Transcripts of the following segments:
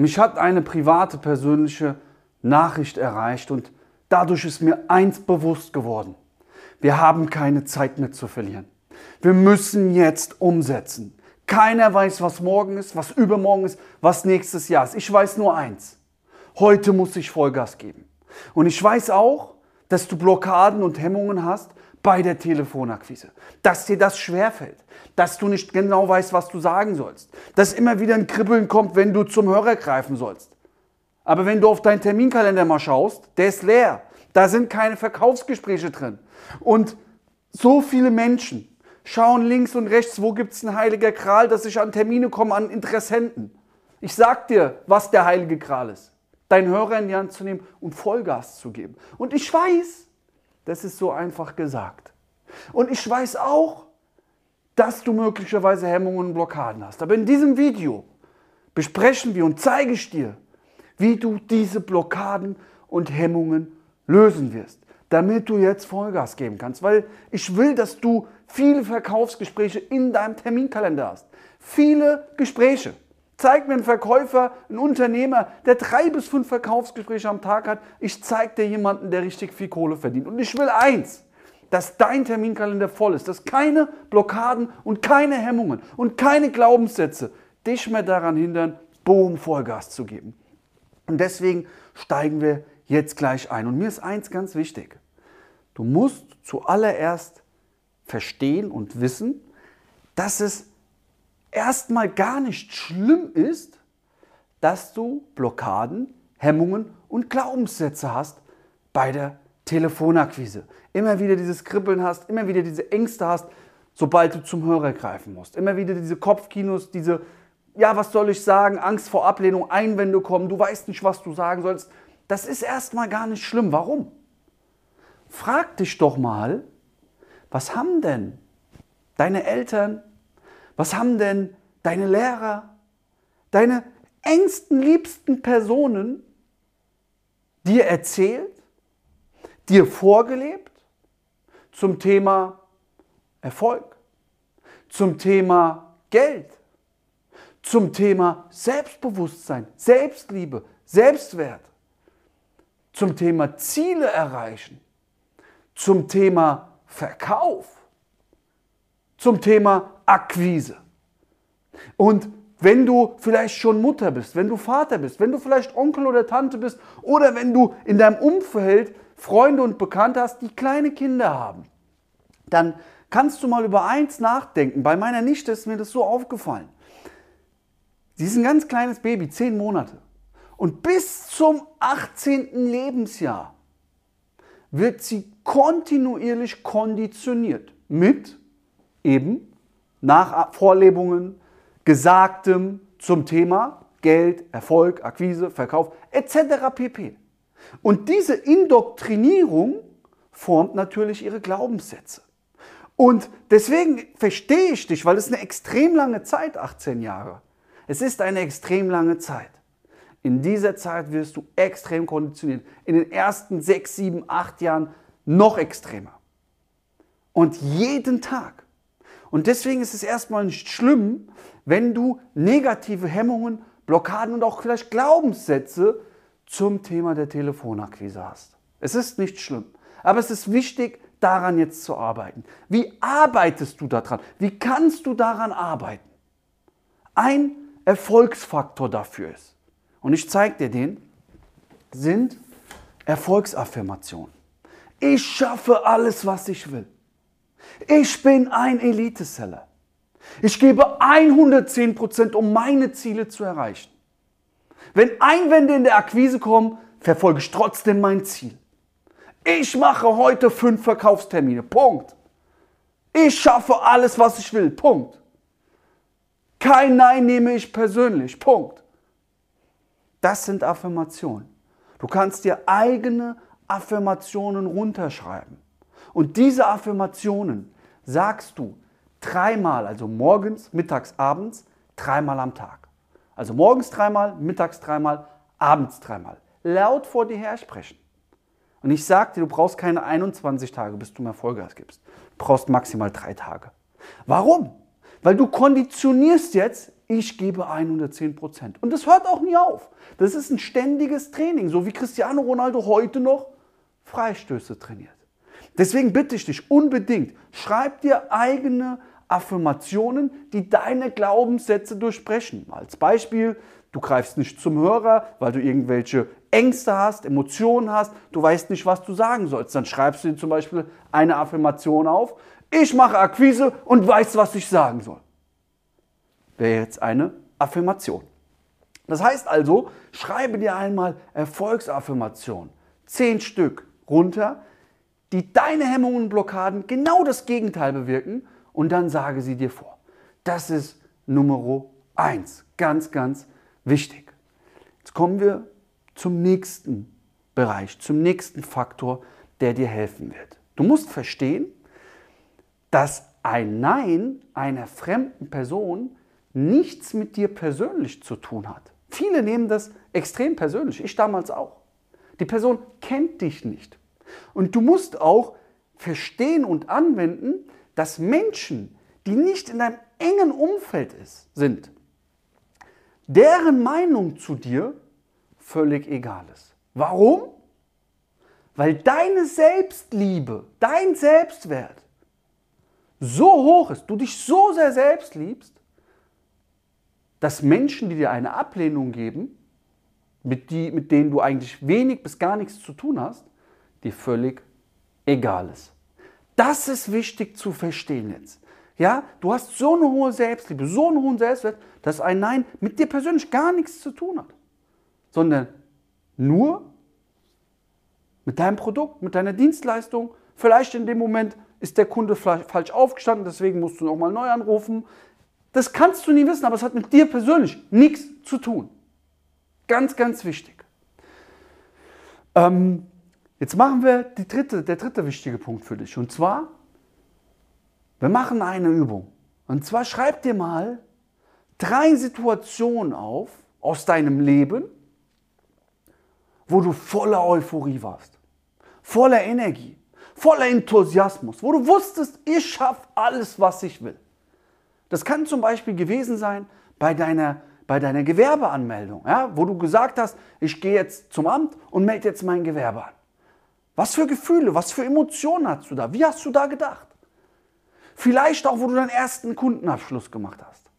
Mich hat eine private, persönliche Nachricht erreicht und dadurch ist mir eins bewusst geworden. Wir haben keine Zeit mehr zu verlieren. Wir müssen jetzt umsetzen. Keiner weiß, was morgen ist, was übermorgen ist, was nächstes Jahr ist. Ich weiß nur eins. Heute muss ich Vollgas geben. Und ich weiß auch, dass du Blockaden und Hemmungen hast bei der Telefonakquise. Dass dir das schwerfällt. Dass du nicht genau weißt, was du sagen sollst. Dass immer wieder ein Kribbeln kommt, wenn du zum Hörer greifen sollst. Aber wenn du auf deinen Terminkalender mal schaust, der ist leer. Da sind keine Verkaufsgespräche drin. Und so viele Menschen schauen links und rechts, wo gibt es ein heiliger Kral, dass ich an Termine komme, an Interessenten. Ich sag dir, was der heilige Kral ist. Deinen Hörer in die Hand zu nehmen und Vollgas zu geben. Und ich weiß, das ist so einfach gesagt. Und ich weiß auch, dass du möglicherweise Hemmungen und Blockaden hast. Aber in diesem Video besprechen wir und zeige ich dir, wie du diese Blockaden und Hemmungen lösen wirst, damit du jetzt Vollgas geben kannst. Weil ich will, dass du viele Verkaufsgespräche in deinem Terminkalender hast. Viele Gespräche. Zeig mir einen Verkäufer, einen Unternehmer, der drei bis fünf Verkaufsgespräche am Tag hat. Ich zeig dir jemanden, der richtig viel Kohle verdient. Und ich will eins, dass dein Terminkalender voll ist, dass keine Blockaden und keine Hemmungen und keine Glaubenssätze dich mehr daran hindern, Boom, Vollgas zu geben. Und deswegen steigen wir jetzt gleich ein. Und mir ist eins ganz wichtig. Du musst zuallererst verstehen und wissen, dass es erstmal gar nicht schlimm ist, dass du Blockaden, Hemmungen und Glaubenssätze hast bei der Telefonakquise. Immer wieder dieses Kribbeln hast, immer wieder diese Ängste hast, sobald du zum Hörer greifen musst. Immer wieder diese Kopfkinos, diese, ja, was soll ich sagen, Angst vor Ablehnung, Einwände kommen, du weißt nicht, was du sagen sollst. Das ist erstmal gar nicht schlimm. Warum? Frag dich doch mal, was haben denn deine Eltern, was haben denn deine Lehrer, deine engsten, liebsten Personen dir erzählt, dir vorgelebt zum Thema Erfolg, zum Thema Geld, zum Thema Selbstbewusstsein, Selbstliebe, Selbstwert, zum Thema Ziele erreichen, zum Thema Verkauf, zum Thema Akquise. Und wenn du vielleicht schon Mutter bist, wenn du Vater bist, wenn du vielleicht Onkel oder Tante bist oder wenn du in deinem Umfeld Freunde und Bekannte hast, die kleine Kinder haben, dann kannst du mal über eins nachdenken. Bei meiner Nichte ist mir das so aufgefallen. Sie ist ein ganz kleines Baby, zehn Monate. Und bis zum 18. Lebensjahr wird sie kontinuierlich konditioniert mit eben nach Vorlebungen, Gesagtem zum Thema Geld, Erfolg, Akquise, Verkauf etc. pp. Und diese Indoktrinierung formt natürlich ihre Glaubenssätze. Und deswegen verstehe ich dich, weil es eine extrem lange Zeit, 18 Jahre. Es ist eine extrem lange Zeit. In dieser Zeit wirst du extrem konditioniert. In den ersten sechs, sieben, acht Jahren noch extremer. Und jeden Tag. Und deswegen ist es erstmal nicht schlimm, wenn du negative Hemmungen, Blockaden und auch vielleicht Glaubenssätze zum Thema der Telefonakquise hast. Es ist nicht schlimm. Aber es ist wichtig, daran jetzt zu arbeiten. Wie arbeitest du daran? Wie kannst du daran arbeiten? Ein Erfolgsfaktor dafür ist, und ich zeige dir den, sind Erfolgsaffirmationen. Ich schaffe alles, was ich will. Ich bin ein Elite-Seller. Ich gebe 110%, um meine Ziele zu erreichen. Wenn Einwände in der Akquise kommen, verfolge ich trotzdem mein Ziel. Ich mache heute fünf Verkaufstermine. Punkt. Ich schaffe alles, was ich will. Punkt. Kein Nein nehme ich persönlich. Punkt. Das sind Affirmationen. Du kannst dir eigene Affirmationen runterschreiben. Und diese Affirmationen sagst du dreimal, also morgens, mittags, abends, dreimal am Tag. Also morgens dreimal, mittags dreimal, abends dreimal. Laut vor dir her sprechen. Und ich sage dir, du brauchst keine 21 Tage, bis du mehr Vollgas gibst. Du brauchst maximal drei Tage. Warum? Weil du konditionierst jetzt Ich gebe 110 Prozent. Und das hört auch nie auf. Das ist ein ständiges Training, so wie Cristiano Ronaldo heute noch Freistöße trainiert. Deswegen bitte ich dich unbedingt, schreib dir eigene Affirmationen, die deine Glaubenssätze durchbrechen. Als Beispiel, du greifst nicht zum Hörer, weil du irgendwelche Ängste hast, Emotionen hast, du weißt nicht, was du sagen sollst. Dann schreibst du dir zum Beispiel eine Affirmation auf. Ich mache Akquise und weiß, was ich sagen soll. Wäre jetzt eine Affirmation. Das heißt also, schreibe dir einmal Erfolgsaffirmationen, zehn Stück runter, die deine Hemmungen und Blockaden genau das Gegenteil bewirken und dann sage sie dir vor. Das ist Nummer eins. Ganz, ganz wichtig. Jetzt kommen wir zum nächsten Bereich, zum nächsten Faktor, der dir helfen wird. Du musst verstehen, dass ein Nein einer fremden Person nichts mit dir persönlich zu tun hat. Viele nehmen das extrem persönlich, ich damals auch. Die Person kennt dich nicht. Und du musst auch verstehen und anwenden, dass Menschen, die nicht in deinem engen Umfeld ist, sind, deren Meinung zu dir völlig egal ist. Warum? Weil deine Selbstliebe, dein Selbstwert so hoch ist, du dich so sehr selbst liebst, dass Menschen, die dir eine Ablehnung geben, mit, die, mit denen du eigentlich wenig bis gar nichts zu tun hast, dir völlig egal ist. Das ist wichtig zu verstehen jetzt. Ja, du hast so eine hohe Selbstliebe, so einen hohen Selbstwert, dass ein Nein mit dir persönlich gar nichts zu tun hat, sondern nur mit deinem Produkt, mit deiner Dienstleistung. Vielleicht in dem Moment ist der Kunde falsch aufgestanden, deswegen musst du nochmal neu anrufen. Das kannst du nie wissen, aber es hat mit dir persönlich nichts zu tun. Ganz, ganz wichtig. Ähm, Jetzt machen wir die dritte, der dritte wichtige Punkt für dich. Und zwar, wir machen eine Übung. Und zwar schreib dir mal drei Situationen auf aus deinem Leben, wo du voller Euphorie warst, voller Energie, voller Enthusiasmus, wo du wusstest, ich schaffe alles, was ich will. Das kann zum Beispiel gewesen sein bei deiner, bei deiner Gewerbeanmeldung, ja, wo du gesagt hast, ich gehe jetzt zum Amt und melde jetzt mein Gewerbe an. Was für Gefühle, was für Emotionen hast du da? Wie hast du da gedacht? Vielleicht auch, wo du deinen ersten Kundenabschluss gemacht hast.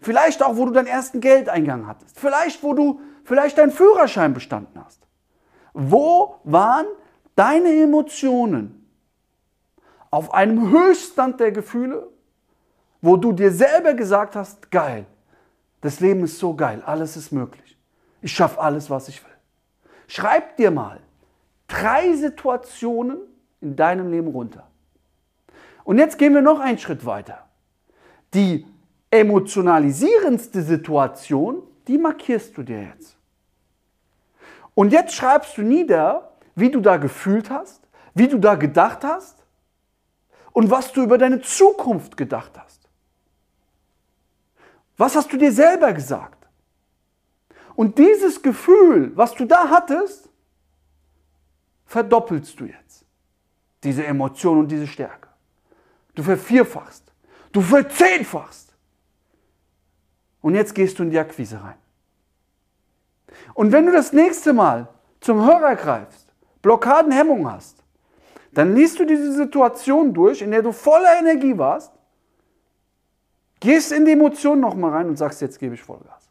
Vielleicht auch, wo du deinen ersten Geldeingang hattest. Vielleicht, wo du vielleicht deinen Führerschein bestanden hast. Wo waren deine Emotionen auf einem Höchststand der Gefühle, wo du dir selber gesagt hast, geil, das Leben ist so geil, alles ist möglich. Ich schaffe alles, was ich will. Schreib dir mal, drei Situationen in deinem Leben runter. Und jetzt gehen wir noch einen Schritt weiter. Die emotionalisierendste Situation, die markierst du dir jetzt. Und jetzt schreibst du nieder, wie du da gefühlt hast, wie du da gedacht hast und was du über deine Zukunft gedacht hast. Was hast du dir selber gesagt? Und dieses Gefühl, was du da hattest, verdoppelst du jetzt diese Emotion und diese Stärke. Du vervierfachst, du verzehnfachst. Und jetzt gehst du in die Akquise rein. Und wenn du das nächste Mal zum Hörer greifst, Blockadenhemmung hast, dann liest du diese Situation durch, in der du voller Energie warst, gehst in die Emotion nochmal rein und sagst, jetzt gebe ich Vollgas.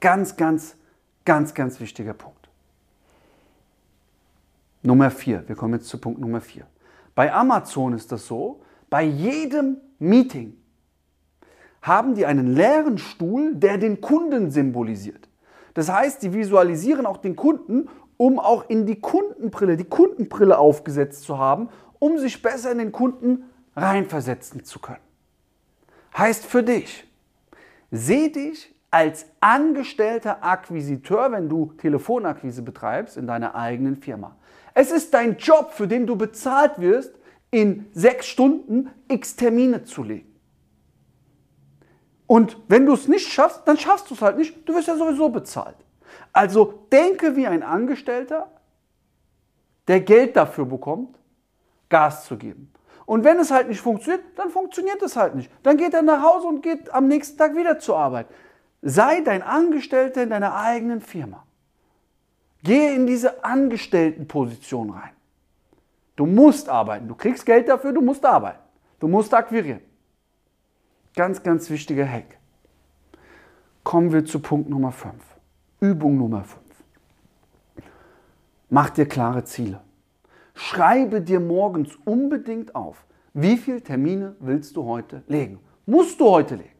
Ganz, ganz, ganz, ganz wichtiger Punkt. Nummer vier. Wir kommen jetzt zu Punkt Nummer vier. Bei Amazon ist das so, bei jedem Meeting haben die einen leeren Stuhl, der den Kunden symbolisiert. Das heißt, die visualisieren auch den Kunden, um auch in die Kundenbrille, die Kundenbrille aufgesetzt zu haben, um sich besser in den Kunden reinversetzen zu können. Heißt für dich, seh dich als angestellter Akquisiteur, wenn du Telefonakquise betreibst in deiner eigenen Firma. Es ist dein Job, für den du bezahlt wirst, in sechs Stunden x Termine zu legen. Und wenn du es nicht schaffst, dann schaffst du es halt nicht. Du wirst ja sowieso bezahlt. Also denke wie ein Angestellter, der Geld dafür bekommt, Gas zu geben. Und wenn es halt nicht funktioniert, dann funktioniert es halt nicht. Dann geht er nach Hause und geht am nächsten Tag wieder zur Arbeit. Sei dein Angestellter in deiner eigenen Firma. Gehe in diese Angestelltenposition rein. Du musst arbeiten. Du kriegst Geld dafür, du musst arbeiten. Du musst akquirieren. Ganz, ganz wichtiger Hack. Kommen wir zu Punkt Nummer 5. Übung Nummer 5. Mach dir klare Ziele. Schreibe dir morgens unbedingt auf, wie viele Termine willst du heute legen. Musst du heute legen.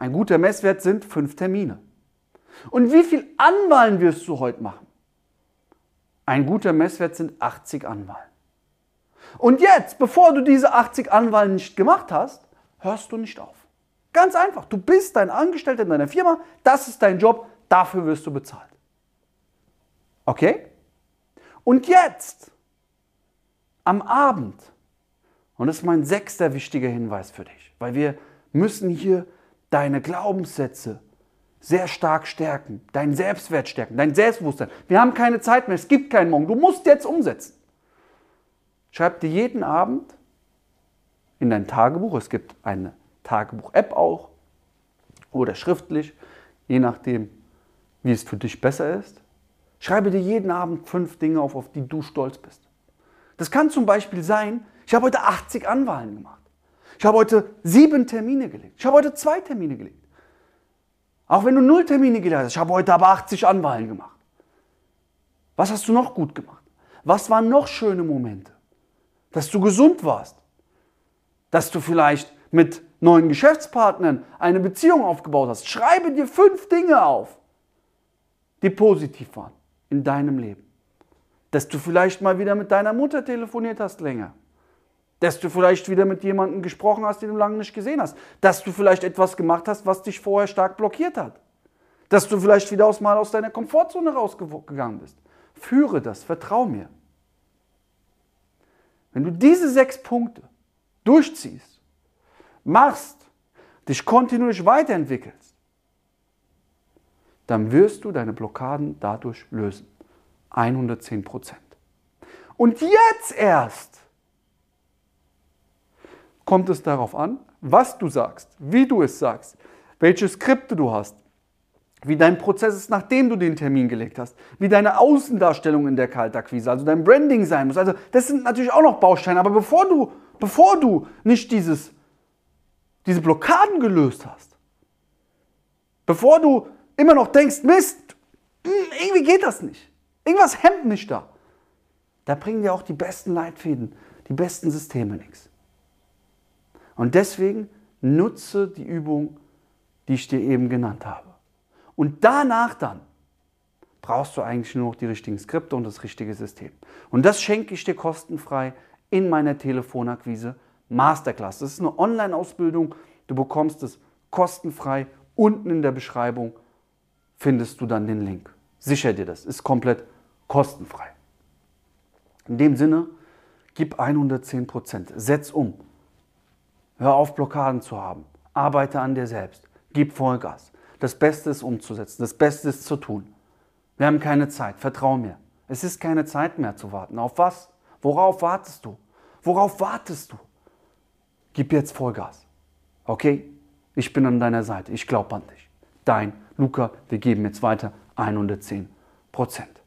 Ein guter Messwert sind fünf Termine. Und wie viel Anwahlen wirst du heute machen? Ein guter Messwert sind 80 Anwahlen. Und jetzt, bevor du diese 80 Anwahlen nicht gemacht hast, hörst du nicht auf. Ganz einfach. Du bist dein Angestellter in deiner Firma, das ist dein Job, dafür wirst du bezahlt. Okay? Und jetzt, am Abend, und das ist mein sechster wichtiger Hinweis für dich, weil wir müssen hier deine Glaubenssätze sehr stark stärken, deinen Selbstwert stärken, dein Selbstbewusstsein. Wir haben keine Zeit mehr, es gibt keinen Morgen, du musst jetzt umsetzen. Schreib dir jeden Abend in dein Tagebuch, es gibt eine Tagebuch-App auch oder schriftlich, je nachdem, wie es für dich besser ist. Schreibe dir jeden Abend fünf Dinge auf, auf die du stolz bist. Das kann zum Beispiel sein, ich habe heute 80 Anwahlen gemacht. Ich habe heute sieben Termine gelegt. Ich habe heute zwei Termine gelegt. Auch wenn du null Termine gelegt hast, ich habe heute aber 80 Anwahlen gemacht. Was hast du noch gut gemacht? Was waren noch schöne Momente? Dass du gesund warst. Dass du vielleicht mit neuen Geschäftspartnern eine Beziehung aufgebaut hast. Schreibe dir fünf Dinge auf, die positiv waren in deinem Leben. Dass du vielleicht mal wieder mit deiner Mutter telefoniert hast länger. Dass du vielleicht wieder mit jemandem gesprochen hast, den du lange nicht gesehen hast. Dass du vielleicht etwas gemacht hast, was dich vorher stark blockiert hat. Dass du vielleicht wieder aus, mal aus deiner Komfortzone rausgegangen bist. Führe das, vertrau mir. Wenn du diese sechs Punkte durchziehst, machst, dich kontinuierlich weiterentwickelst, dann wirst du deine Blockaden dadurch lösen. 110 Prozent. Und jetzt erst kommt es darauf an, was du sagst, wie du es sagst, welche Skripte du hast, wie dein Prozess ist, nachdem du den Termin gelegt hast, wie deine Außendarstellung in der Kaltakquise, also dein Branding sein muss. Also das sind natürlich auch noch Bausteine, aber bevor du, bevor du nicht dieses, diese Blockaden gelöst hast, bevor du immer noch denkst, Mist, hm, irgendwie geht das nicht. Irgendwas hemmt mich da. Da bringen dir auch die besten Leitfäden, die besten Systeme nichts. Und deswegen nutze die Übung, die ich dir eben genannt habe. Und danach dann brauchst du eigentlich nur noch die richtigen Skripte und das richtige System. Und das schenke ich dir kostenfrei in meiner Telefonakquise Masterclass. Das ist eine Online-Ausbildung. Du bekommst es kostenfrei unten in der Beschreibung findest du dann den Link. Sicher dir das, ist komplett kostenfrei. In dem Sinne, gib 110 Prozent, setz um. Hör auf, Blockaden zu haben. Arbeite an dir selbst. Gib Vollgas. Das Beste ist umzusetzen. Das Beste ist zu tun. Wir haben keine Zeit. Vertrau mir. Es ist keine Zeit mehr zu warten. Auf was? Worauf wartest du? Worauf wartest du? Gib jetzt Vollgas. Okay? Ich bin an deiner Seite. Ich glaube an dich. Dein Luca, wir geben jetzt weiter 110 Prozent.